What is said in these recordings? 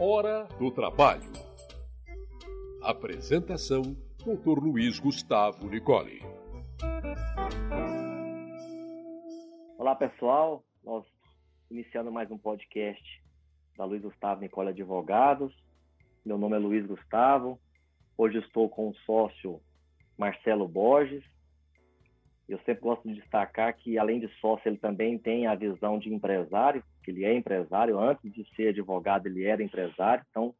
Hora do Trabalho. Apresentação: Dr. Luiz Gustavo Nicole. Olá, pessoal. Nós iniciando mais um podcast da Luiz Gustavo Nicole Advogados. Meu nome é Luiz Gustavo. Hoje estou com o sócio Marcelo Borges. Eu sempre gosto de destacar que, além de sócio, ele também tem a visão de empresário, que ele é empresário. Antes de ser advogado, ele era empresário. Então,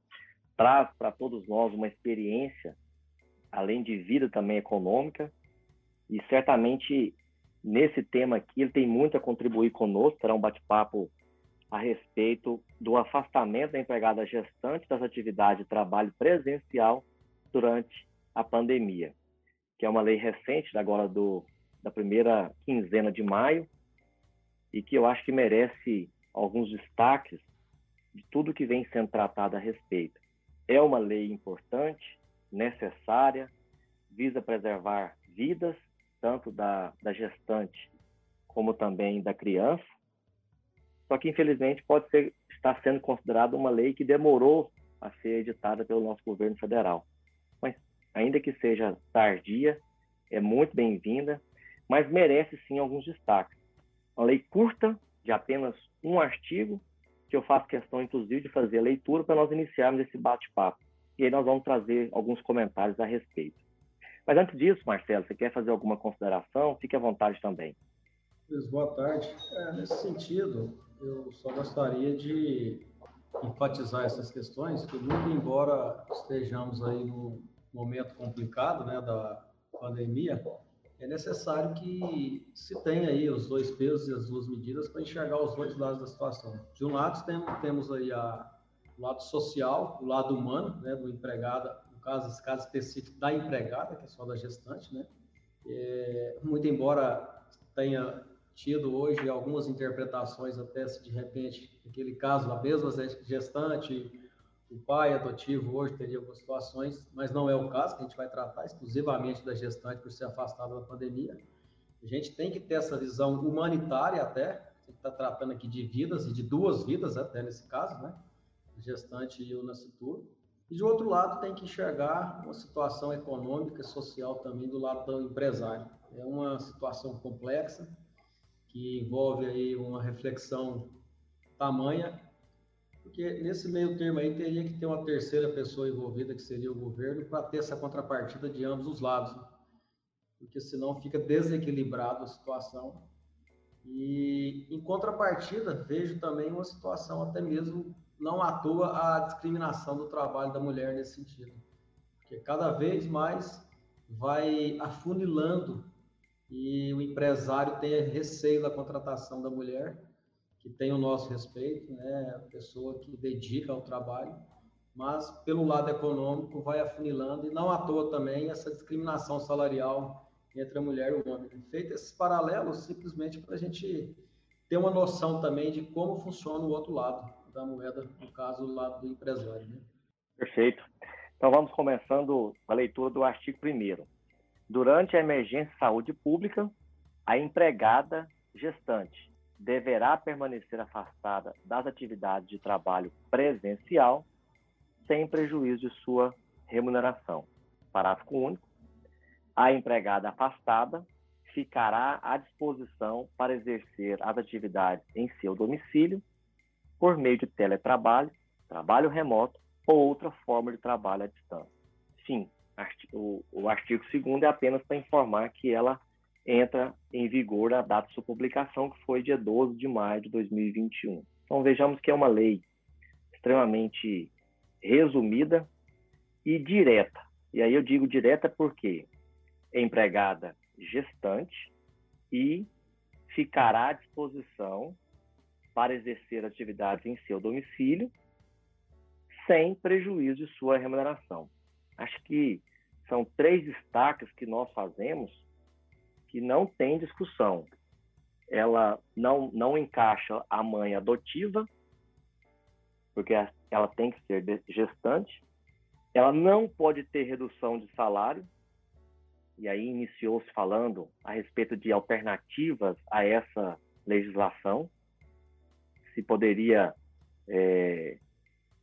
traz para todos nós uma experiência, além de vida também econômica. E certamente, nesse tema aqui, ele tem muito a contribuir conosco. Terá um bate-papo a respeito do afastamento da empregada gestante das atividades de trabalho presencial durante a pandemia, que é uma lei recente, agora do, da primeira quinzena de maio, e que eu acho que merece alguns destaques de tudo que vem sendo tratado a respeito. É uma lei importante, necessária, visa preservar vidas, tanto da, da gestante como também da criança. Só que, infelizmente, pode ser, estar sendo considerada uma lei que demorou a ser editada pelo nosso governo federal. Mas, ainda que seja tardia, é muito bem-vinda, mas merece sim alguns destaques. Uma lei curta, de apenas um artigo, que eu faço questão, inclusive, de fazer a leitura para nós iniciarmos esse bate-papo. E aí nós vamos trazer alguns comentários a respeito. Mas antes disso, Marcelo, você quer fazer alguma consideração? Fique à vontade também. Boa tarde. É, nesse sentido, eu só gostaria de enfatizar essas questões, que muito embora estejamos aí num momento complicado, né, da pandemia, é necessário que se tenha aí os dois pesos e as duas medidas para enxergar os dois lados da situação. De um lado, temos aí a, o lado social, o lado humano, né, do empregado, no caso, esse caso específico da empregada, que é só da gestante, né, é, muito embora tenha tido hoje algumas interpretações até se de repente, aquele caso, a mesma gestante o pai adotivo hoje teria algumas situações, mas não é o caso, que a gente vai tratar exclusivamente da gestante por ser afastada da pandemia. A gente tem que ter essa visão humanitária até, a gente está tratando aqui de vidas, e de duas vidas até nesse caso, né? O gestante e o nascituro. E de outro lado, tem que enxergar uma situação econômica e social também do lado do empresário. É uma situação complexa, que envolve aí uma reflexão tamanha porque nesse meio termo aí teria que ter uma terceira pessoa envolvida, que seria o governo, para ter essa contrapartida de ambos os lados. Né? Porque senão fica desequilibrado a situação. E em contrapartida, vejo também uma situação até mesmo não à toa a discriminação do trabalho da mulher nesse sentido. Porque cada vez mais vai afunilando e o empresário tem receio da contratação da mulher que tem o nosso respeito, né, a pessoa que dedica ao trabalho, mas pelo lado econômico vai afunilando e não à toa também essa discriminação salarial entre a mulher e o homem. Feito esses paralelos simplesmente para a gente ter uma noção também de como funciona o outro lado da moeda, no caso, o lado do empresário. Né? Perfeito. Então vamos começando a leitura do artigo 1 Durante a emergência de saúde pública, a empregada gestante deverá permanecer afastada das atividades de trabalho presencial sem prejuízo de sua remuneração. Parágrafo único. A empregada afastada ficará à disposição para exercer as atividades em seu domicílio por meio de teletrabalho, trabalho remoto ou outra forma de trabalho à distância. Sim, o artigo 2 é apenas para informar que ela entra em vigor a data de sua publicação, que foi dia 12 de maio de 2021. Então vejamos que é uma lei extremamente resumida e direta. E aí eu digo direta porque é empregada gestante e ficará à disposição para exercer atividades em seu domicílio sem prejuízo de sua remuneração. Acho que são três destaques que nós fazemos que não tem discussão. Ela não, não encaixa a mãe adotiva, porque ela tem que ser gestante. Ela não pode ter redução de salário. E aí iniciou-se falando a respeito de alternativas a essa legislação. Se poderia é,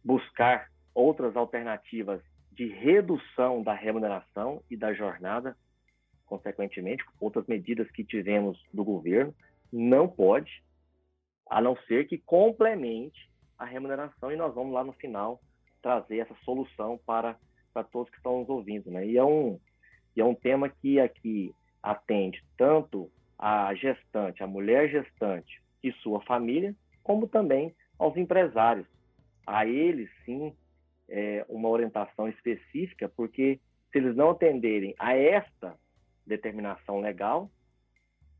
buscar outras alternativas de redução da remuneração e da jornada, consequentemente, outras medidas que tivemos do governo, não pode, a não ser que complemente a remuneração, e nós vamos lá no final trazer essa solução para, para todos que estão nos ouvindo. Né? E, é um, e é um tema que aqui atende tanto a gestante, a mulher gestante e sua família, como também aos empresários. A eles, sim, é, uma orientação específica, porque se eles não atenderem a esta determinação legal,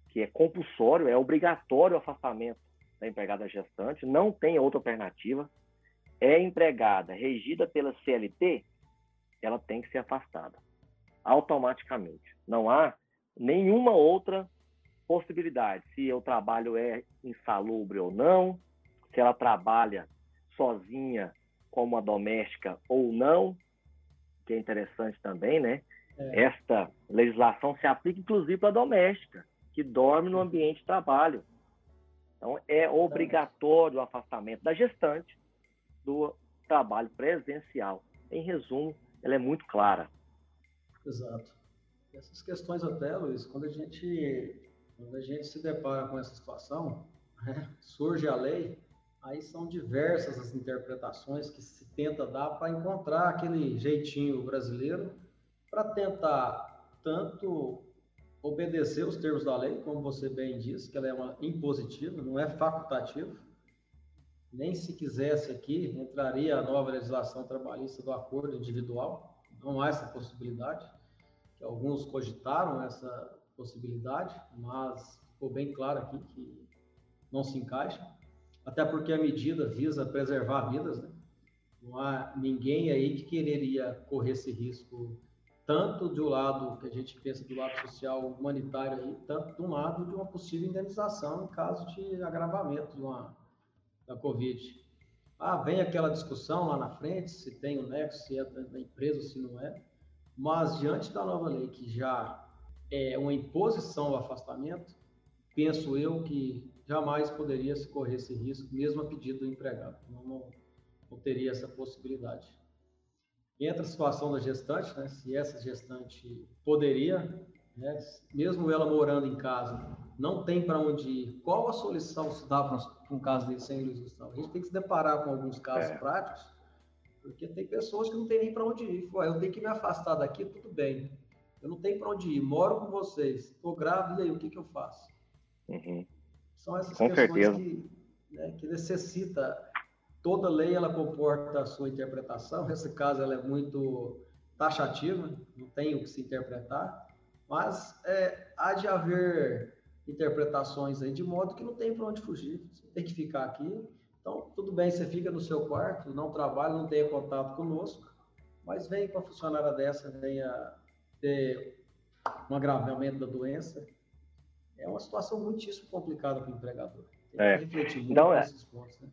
que é compulsório, é obrigatório o afastamento da empregada gestante, não tem outra alternativa, é empregada regida pela CLT, ela tem que ser afastada automaticamente. Não há nenhuma outra possibilidade. Se o trabalho é insalubre ou não, se ela trabalha sozinha como uma doméstica ou não, que é interessante também, né? É. Esta legislação se aplica inclusive para a doméstica, que dorme no ambiente de trabalho. Então, é obrigatório o afastamento da gestante do trabalho presencial. Em resumo, ela é muito clara. Exato. Essas questões até, Luiz, quando a gente, quando a gente se depara com essa situação, né, surge a lei, aí são diversas as interpretações que se tenta dar para encontrar aquele jeitinho brasileiro para tentar tanto obedecer os termos da lei, como você bem disse, que ela é uma impositiva, não é facultativa. Nem se quisesse aqui, entraria a nova legislação trabalhista do acordo individual, não há essa possibilidade, que alguns cogitaram essa possibilidade, mas ficou bem claro aqui que não se encaixa, até porque a medida visa preservar vidas, né? Não há ninguém aí que quereria correr esse risco tanto do lado que a gente pensa do lado social humanitário aí, tanto do lado de uma possível indenização em caso de agravamento de uma, da Covid. Ah, vem aquela discussão lá na frente, se tem o nexo, se é da empresa, se não é, mas diante da nova lei, que já é uma imposição ao afastamento, penso eu que jamais poderia se correr esse risco, mesmo a pedido do empregado. Não, não, não teria essa possibilidade. Entra a situação da gestante, né? se essa gestante poderia, né? mesmo ela morando em casa, não tem para onde ir. Qual a solução se dá para um caso desse, sem Luiz Gustavo? A gente tem que se deparar com alguns casos é. práticos, porque tem pessoas que não tem nem para onde ir. Pô, eu tenho que me afastar daqui, tudo bem. Eu não tenho para onde ir, moro com vocês, estou grávida, e aí, o que, que eu faço? Uhum. São essas com questões certeza. que, né, que necessita toda lei ela comporta a sua interpretação. Nesse caso, ela é muito taxativa, não tem o que se interpretar, mas é, há de haver interpretações aí de modo que não tem para onde fugir. Você tem que ficar aqui. Então, tudo bem, você fica no seu quarto, não trabalha, não tenha contato conosco, mas vem com a funcionária dessa, venha ter um agravamento da doença. É uma situação muitíssimo complicada para o empregador. Tem que é. refletir muito então, é. pontos. Né?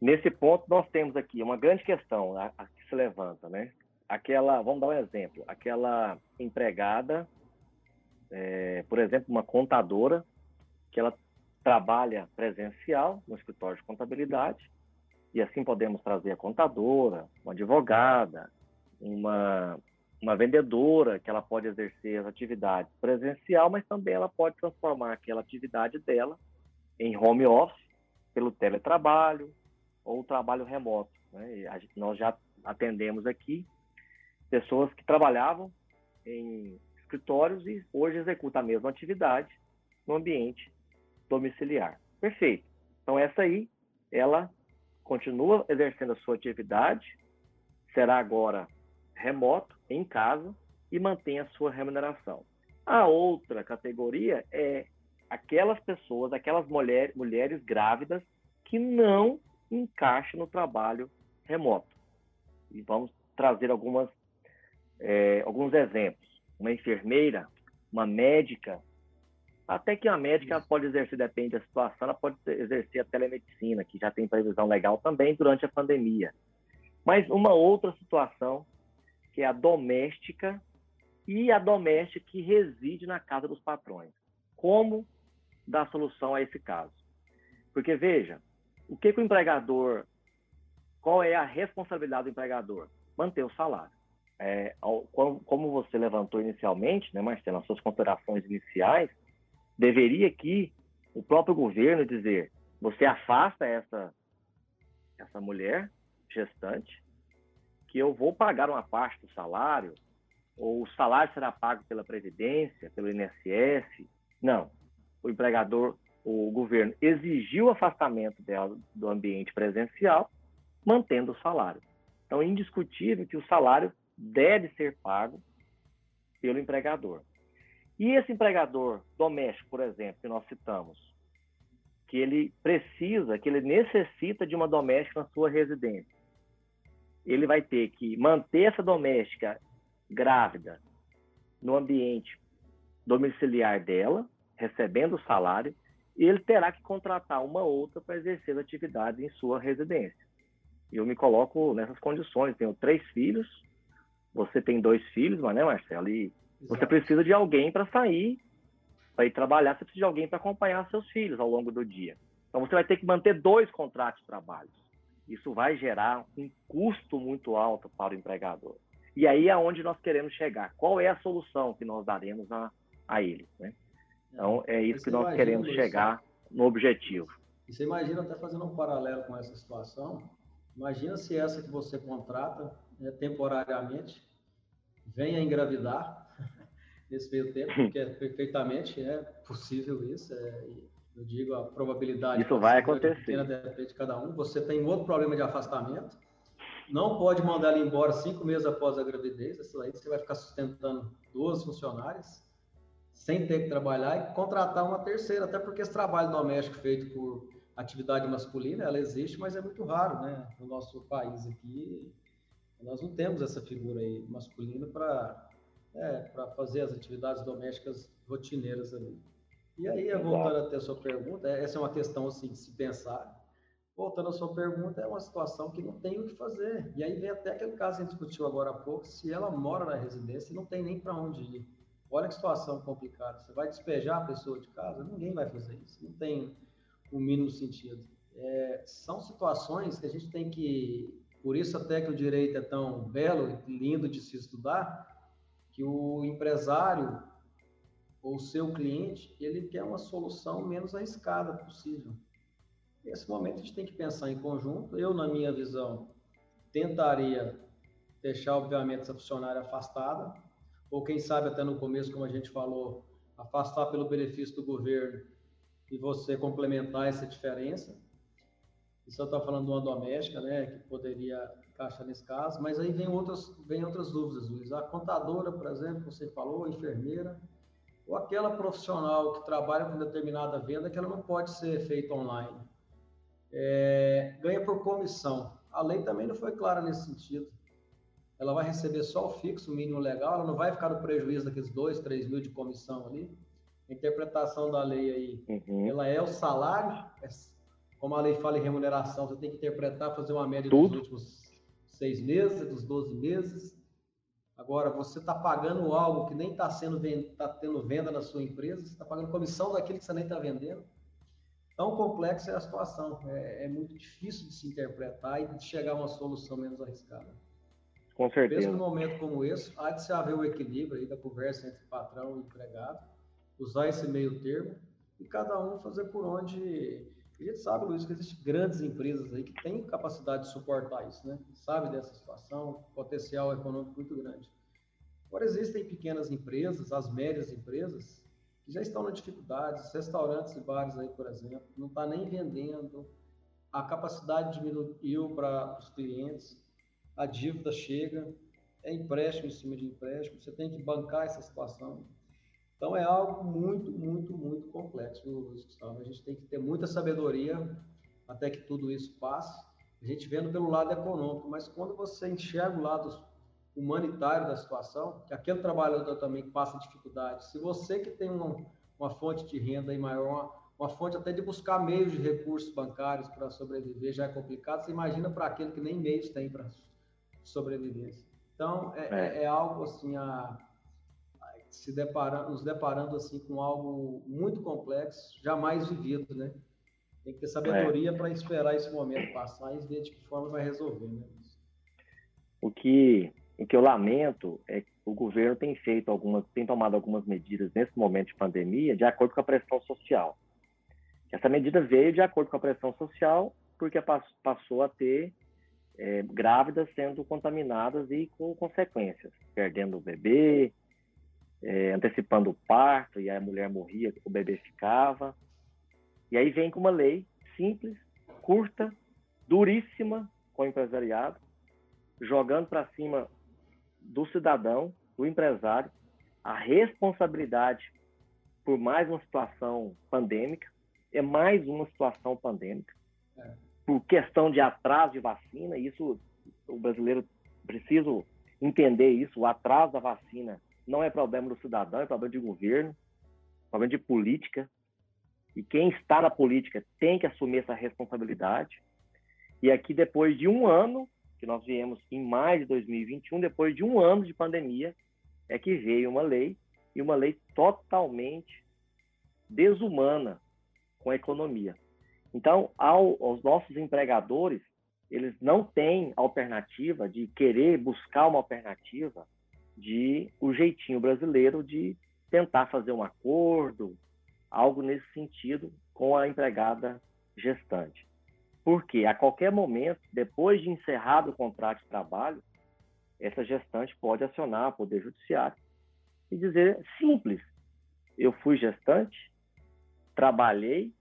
Nesse ponto, nós temos aqui uma grande questão a, a que se levanta, né? Aquela, vamos dar um exemplo, aquela empregada, é, por exemplo, uma contadora, que ela trabalha presencial no escritório de contabilidade, e assim podemos trazer a contadora, uma advogada, uma, uma vendedora, que ela pode exercer as atividades presencial, mas também ela pode transformar aquela atividade dela em home office, pelo teletrabalho, ou trabalho remoto. Né? Gente, nós já atendemos aqui pessoas que trabalhavam em escritórios e hoje executam a mesma atividade no ambiente domiciliar. Perfeito. Então, essa aí, ela continua exercendo a sua atividade, será agora remoto, em casa, e mantém a sua remuneração. A outra categoria é aquelas pessoas, aquelas mulher, mulheres grávidas que não encaixe no trabalho remoto. E vamos trazer algumas, é, alguns exemplos. Uma enfermeira, uma médica, até que a médica pode exercer, depende da situação, ela pode exercer a telemedicina, que já tem previsão legal também durante a pandemia. Mas uma outra situação, que é a doméstica e a doméstica que reside na casa dos patrões. Como dar solução a esse caso? Porque, veja, o que, que o empregador qual é a responsabilidade do empregador? Manter o salário. É, como você levantou inicialmente, né, Marcelo, nas suas considerações iniciais, deveria aqui o próprio governo dizer: você afasta essa essa mulher gestante, que eu vou pagar uma parte do salário, ou o salário será pago pela Previdência, pelo INSS. Não. O empregador, o governo exigiu o afastamento dela do ambiente presencial, mantendo o salário. Então, é indiscutível que o salário deve ser pago pelo empregador. E esse empregador doméstico, por exemplo, que nós citamos, que ele precisa, que ele necessita de uma doméstica na sua residência, ele vai ter que manter essa doméstica grávida no ambiente domiciliar dela, recebendo o salário, e ele terá que contratar uma outra para exercer a atividade em sua residência. Eu me coloco nessas condições. Tenho três filhos, você tem dois filhos, mas né, Marcelo? E você precisa de alguém para sair, para ir trabalhar, você precisa de alguém para acompanhar seus filhos ao longo do dia. Então você vai ter que manter dois contratos de trabalho. Isso vai gerar um custo muito alto para o empregador. E aí é onde nós queremos chegar. Qual é a solução que nós daremos a, a eles? Né? Então, é isso que nós queremos chegar no objetivo. E você imagina, até fazendo um paralelo com essa situação, imagina se essa que você contrata né, temporariamente venha engravidar nesse meio tempo, porque é perfeitamente é possível isso. É, eu digo a probabilidade. Isso vai acontecer. Depende de cada um. Você tem outro problema de afastamento. Não pode mandar ele embora cinco meses após a gravidez. Isso aí você vai ficar sustentando duas funcionárias sem ter que trabalhar e contratar uma terceira, até porque esse trabalho doméstico feito por atividade masculina, ela existe, mas é muito raro, né? No nosso país aqui, nós não temos essa figura aí masculina para é, para fazer as atividades domésticas rotineiras ali. E aí, voltando até a sua pergunta, essa é uma questão assim de se pensar. Voltando à sua pergunta, é uma situação que não tem o que fazer. E aí vem até aquele caso que a gente discutiu agora há pouco, se ela mora na residência e não tem nem para onde ir. Olha que situação complicada. Você vai despejar a pessoa de casa? Ninguém vai fazer isso. Não tem o mínimo sentido. É, são situações que a gente tem que. Por isso, até que o direito é tão belo e lindo de se estudar, que o empresário ou seu cliente, ele quer uma solução menos arriscada possível. Nesse momento, a gente tem que pensar em conjunto. Eu, na minha visão, tentaria deixar, obviamente, essa funcionária afastada, ou quem sabe até no começo, como a gente falou, afastar pelo benefício do governo e você complementar essa diferença. Isso eu estou falando de uma doméstica, né, que poderia encaixar nesse caso, mas aí vem outras, vem outras dúvidas, Luiz. A contadora, por exemplo, você falou, a enfermeira, ou aquela profissional que trabalha com determinada venda que ela não pode ser feita online. É, ganha por comissão. A lei também não foi clara nesse sentido. Ela vai receber só o fixo, o mínimo legal, ela não vai ficar no prejuízo daqueles dois, três mil de comissão ali. A interpretação da lei aí, uhum. ela é o salário, é, como a lei fala em remuneração, você tem que interpretar, fazer uma média Tudo. dos últimos seis meses, dos 12 meses, Agora, você está pagando algo que nem está sendo tá tendo venda na sua empresa, você está pagando comissão daquilo que você nem está vendendo. Tão complexa é a situação. É, é, muito difícil de se interpretar e de chegar a uma solução menos arriscada. Com certeza. Mesmo num momento como esse, há de se haver o equilíbrio aí da conversa entre patrão e empregado, usar esse meio termo e cada um fazer por onde a gente sabe, Luiz, que existem grandes empresas aí que têm capacidade de suportar isso, né? Sabe dessa situação, potencial econômico muito grande. Agora, existem pequenas empresas, as médias empresas, que já estão na dificuldades, restaurantes e bares aí, por exemplo, não está nem vendendo, a capacidade diminuiu para os clientes, a dívida chega, é empréstimo em cima de empréstimo, você tem que bancar essa situação. Então é algo muito, muito, muito complexo. A gente tem que ter muita sabedoria até que tudo isso passe. A gente vendo pelo lado econômico, mas quando você enxerga o lado humanitário da situação, que aquele trabalhador também passa dificuldade, se você que tem uma, uma fonte de renda maior, uma, uma fonte até de buscar meios de recursos bancários para sobreviver já é complicado, você imagina para aquele que nem meios tem para sobrevivência. Então, é, é. é algo assim, a, se deparando, nos deparando assim com algo muito complexo, jamais vivido, né? Tem que ter sabedoria é. para esperar esse momento passar e ver de que forma vai resolver, né? O que, o que eu lamento é que o governo tem feito algumas, tem tomado algumas medidas nesse momento de pandemia de acordo com a pressão social. Essa medida veio de acordo com a pressão social porque passou a ter é, grávidas sendo contaminadas e com consequências, perdendo o bebê, é, antecipando o parto, e a mulher morria, o bebê ficava. E aí vem com uma lei simples, curta, duríssima com o empresariado, jogando para cima do cidadão, do empresário, a responsabilidade por mais uma situação pandêmica, é mais uma situação pandêmica. É por questão de atraso de vacina, isso o brasileiro precisa entender isso, o atraso da vacina não é problema do cidadão, é problema de governo, é problema de política. E quem está na política tem que assumir essa responsabilidade. E aqui, depois de um ano, que nós viemos em maio de 2021, depois de um ano de pandemia, é que veio uma lei, e uma lei totalmente desumana com a economia. Então, ao, aos nossos empregadores, eles não têm alternativa de querer buscar uma alternativa de o jeitinho brasileiro de tentar fazer um acordo, algo nesse sentido com a empregada gestante. Porque a qualquer momento, depois de encerrado o contrato de trabalho, essa gestante pode acionar o Poder Judiciário e dizer simples: eu fui gestante, trabalhei,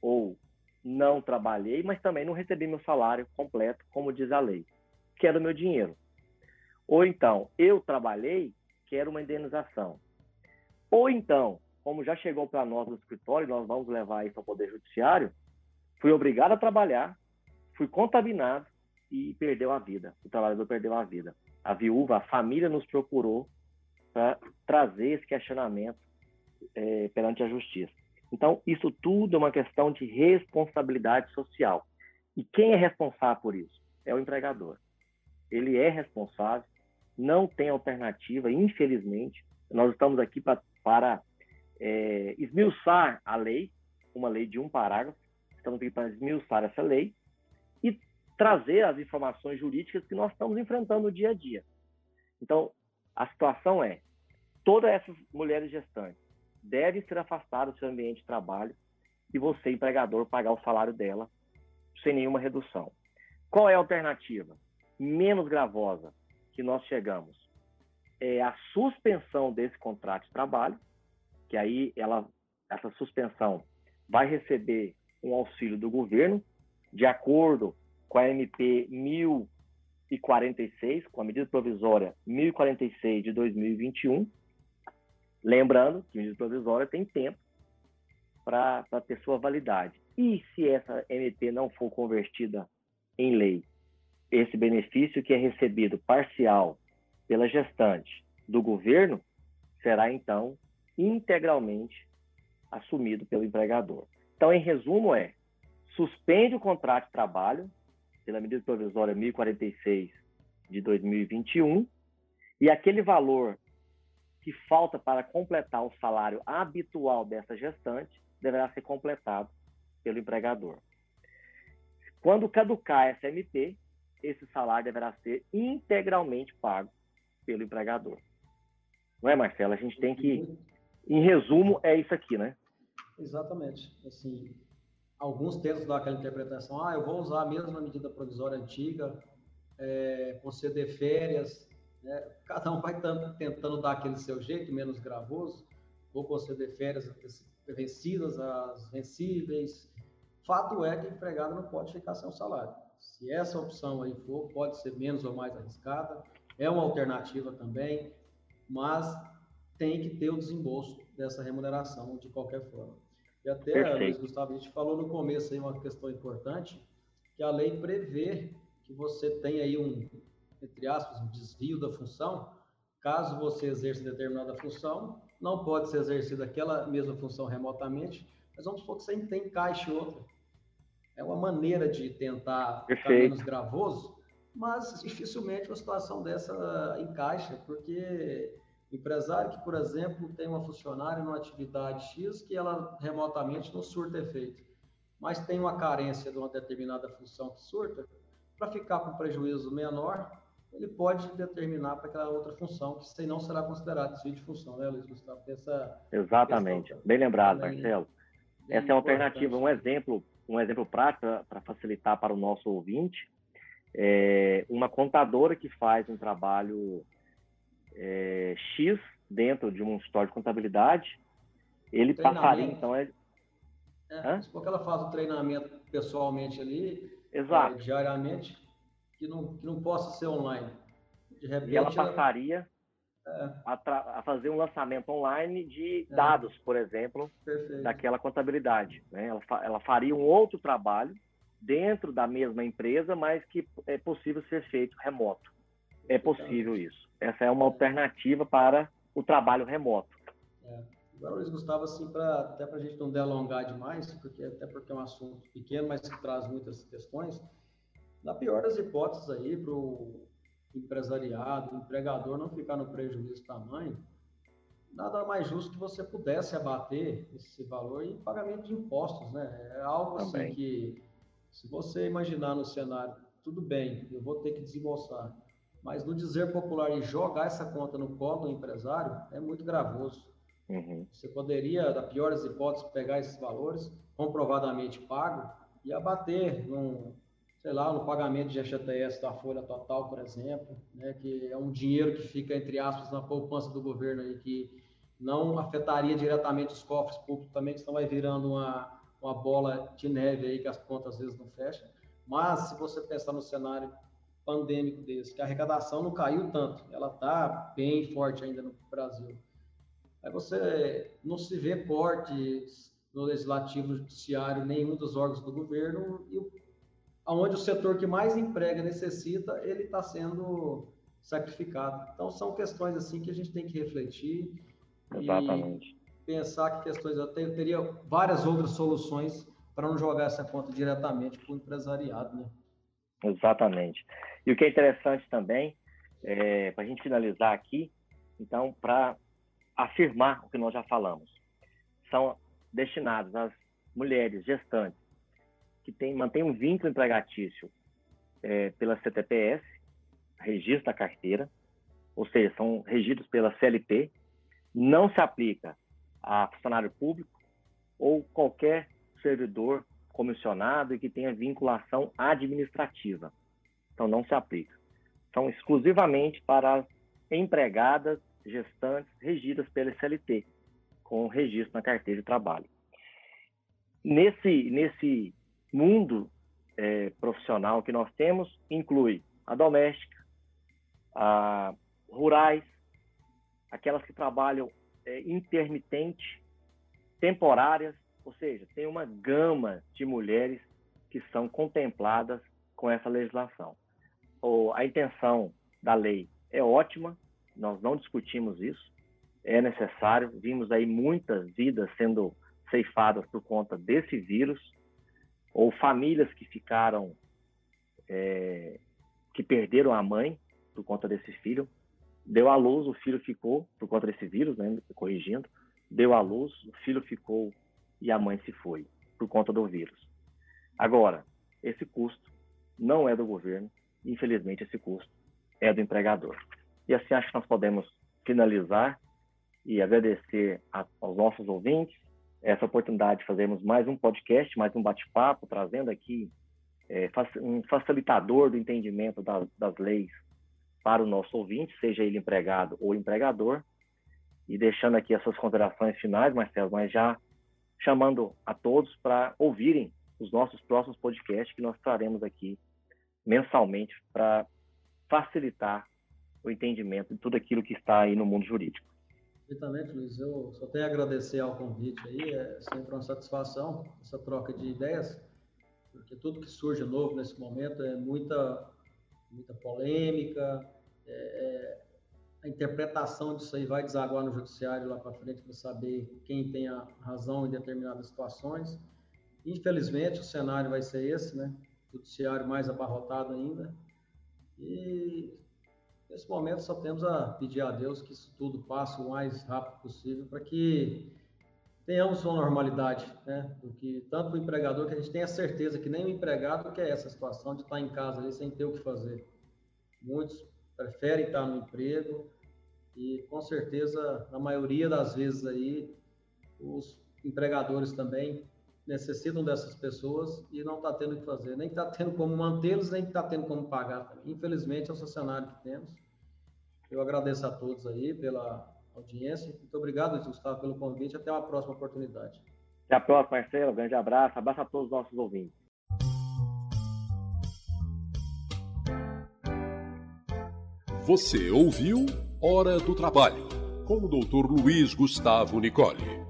ou não trabalhei, mas também não recebi meu salário completo, como diz a lei. Quero meu dinheiro. Ou então, eu trabalhei, quero uma indenização. Ou então, como já chegou para nós no escritório, nós vamos levar isso ao Poder Judiciário, fui obrigado a trabalhar, fui contaminado e perdeu a vida. O trabalhador perdeu a vida. A viúva, a família nos procurou para trazer esse questionamento é, perante a justiça. Então, isso tudo é uma questão de responsabilidade social. E quem é responsável por isso? É o empregador. Ele é responsável, não tem alternativa, infelizmente. Nós estamos aqui pra, para é, esmiuçar a lei, uma lei de um parágrafo, estamos aqui para esmiuçar essa lei e trazer as informações jurídicas que nós estamos enfrentando no dia a dia. Então, a situação é: todas essas mulheres gestantes deve ser afastada do seu ambiente de trabalho e você, empregador, pagar o salário dela sem nenhuma redução. Qual é a alternativa? Menos gravosa que nós chegamos é a suspensão desse contrato de trabalho, que aí ela, essa suspensão vai receber um auxílio do governo, de acordo com a MP 1046, com a medida provisória 1046 de 2021, Lembrando que medida provisória tem tempo para ter sua validade. E se essa MP não for convertida em lei, esse benefício que é recebido parcial pela gestante do governo será então integralmente assumido pelo empregador. Então, em resumo, é suspende o contrato de trabalho pela medida provisória 1046 de 2021 e aquele valor que falta para completar o salário habitual dessa gestante deverá ser completado pelo empregador. Quando caducar essa MP, esse salário deverá ser integralmente pago pelo empregador. Não é, Marcelo? A gente tem que, em resumo, é isso aqui, né? Exatamente. Assim, alguns tentam dar aquela interpretação, ah, eu vou usar a mesma medida provisória antiga, é, conceder férias, né? Cada um vai tentando dar aquele seu jeito, menos gravoso. Vou conceder férias vencidas, as vencíveis. Fato é que o empregado não pode ficar sem o salário. Se essa opção aí for, pode ser menos ou mais arriscada, é uma alternativa também, mas tem que ter o desembolso dessa remuneração de qualquer forma. E até, Luiz Gustavo, a gente falou no começo aí uma questão importante, que a lei prevê que você tem aí um, entre aspas, um desvio da função, caso você exerça determinada função, não pode ser exercida aquela mesma função remotamente, mas vamos supor que você tem encaixe outra. É uma maneira de tentar Perfeito. ficar menos gravoso, mas dificilmente uma situação dessa encaixa, porque empresário que, por exemplo, tem uma funcionária numa atividade X que ela remotamente não surta efeito. mas tem uma carência de uma determinada função que surta, para ficar com prejuízo menor, ele pode determinar para aquela outra função, que se não será considerado desvio de função, né, Luiz Gustavo? Essa Exatamente, bem lembrado, Marcelo. Essa é uma alternativa, um exemplo, um exemplo prático para facilitar para o nosso ouvinte, é uma contadora que faz um trabalho é, X dentro de um história de contabilidade, ele passaria, então, é... é porque ela faz o treinamento pessoalmente ali, Exato. É, diariamente, que não, que não possa ser online. De repente, e ela passaria ela... a, a, fazer um lançamento online de é. dados, por exemplo, Perfeito. daquela contabilidade. Né? Ela, fa ela faria um outro trabalho dentro da mesma empresa, mas que é possível ser feito remoto. É possível isso. Essa é uma alternativa para o trabalho remoto. É. Agora, Luiz Gustavo, assim, pra, até para a gente não delongar demais, porque até porque é um assunto pequeno, mas que traz muitas questões, na pior das hipóteses aí, para o empresariado, o empregador não ficar no prejuízo tamanho, nada mais justo que você pudesse abater esse valor em pagamento de impostos, né? É algo assim Também. assim que, se você imaginar no cenário, tudo bem, eu vou ter que desembolsar, mas no dizer popular e jogar essa conta no colo do empresário é muito gravoso. Uhum. Você poderia, da pior das hipóteses, pegar esses valores comprovadamente pago e abater num, sei lá, no pagamento de FGTS da folha total, por exemplo, né, que é um dinheiro que fica, entre aspas, na poupança do governo aí, que não afetaria diretamente os cofres públicos também, que senão vai virando uma, uma bola de neve aí que as contas às vezes não fecham. Mas se você pensar no cenário pandêmico desse, que a arrecadação não caiu tanto, ela está bem forte ainda no Brasil. Aí você não se vê cortes no legislativo, judiciário, nenhum dos órgãos do governo, e onde o setor que mais emprega necessita, ele está sendo sacrificado. Então, são questões assim que a gente tem que refletir Exatamente. e pensar que questões, eu teria várias outras soluções para não jogar essa conta diretamente para o empresariado, né? Exatamente. E o que é interessante também, é, para a gente finalizar aqui, então, para afirmar o que nós já falamos, são destinados às mulheres gestantes que tem, mantém um vínculo empregatício é, pela CTPS, registro da carteira, ou seja, são regidos pela CLT, não se aplica a funcionário público ou qualquer servidor comissionado e que tenha vinculação administrativa. Então, não se aplica. São exclusivamente para as empregadas gestantes regidas pela CLT, com registro na carteira de trabalho. Nesse, nesse mundo é, profissional que nós temos inclui a doméstica, a rurais, aquelas que trabalham é, intermitente, temporárias, ou seja, tem uma gama de mulheres que são contempladas com essa legislação. Ou, a intenção da lei é ótima, nós não discutimos isso, é necessário. Vimos aí muitas vidas sendo ceifadas por conta desse vírus, ou famílias que ficaram, é, que perderam a mãe por conta desse filho, deu à luz, o filho ficou, por conta desse vírus, né, corrigindo, deu à luz, o filho ficou e a mãe se foi, por conta do vírus. Agora, esse custo não é do governo, infelizmente esse custo é do empregador. E assim acho que nós podemos finalizar e agradecer a, aos nossos ouvintes, essa oportunidade de fazermos mais um podcast, mais um bate-papo, trazendo aqui é, um facilitador do entendimento das, das leis para o nosso ouvinte, seja ele empregado ou empregador, e deixando aqui as suas considerações finais, Marcelo, mas já chamando a todos para ouvirem os nossos próximos podcasts que nós traremos aqui mensalmente para facilitar o entendimento de tudo aquilo que está aí no mundo jurídico. Perfeitamente, Luiz. Eu só tenho a agradecer ao convite aí, é sempre uma satisfação essa troca de ideias, porque tudo que surge novo nesse momento é muita, muita polêmica, é, é, a interpretação disso aí vai desaguar no judiciário lá para frente para saber quem tem a razão em determinadas situações. Infelizmente, o cenário vai ser esse, né? O judiciário mais abarrotado ainda. E Nesse momento, só temos a pedir a Deus que isso tudo passe o mais rápido possível para que tenhamos uma normalidade, né? Do que tanto o empregador, que a gente tenha certeza que nem o empregado quer essa situação de estar em casa ali sem ter o que fazer. Muitos preferem estar no emprego e com certeza, na maioria das vezes aí, os empregadores também necessitam dessas pessoas e não está tendo o que fazer, nem está tendo como mantê-los, nem está tendo como pagar também. Infelizmente, é o cenário que temos. Eu agradeço a todos aí pela audiência. Muito obrigado, Gustavo, pelo convite. Até uma próxima oportunidade. Até a próxima, Marcelo. Um grande abraço. Abraço a todos os nossos ouvintes. Você ouviu Hora do Trabalho, com o Dr. Luiz Gustavo Nicole.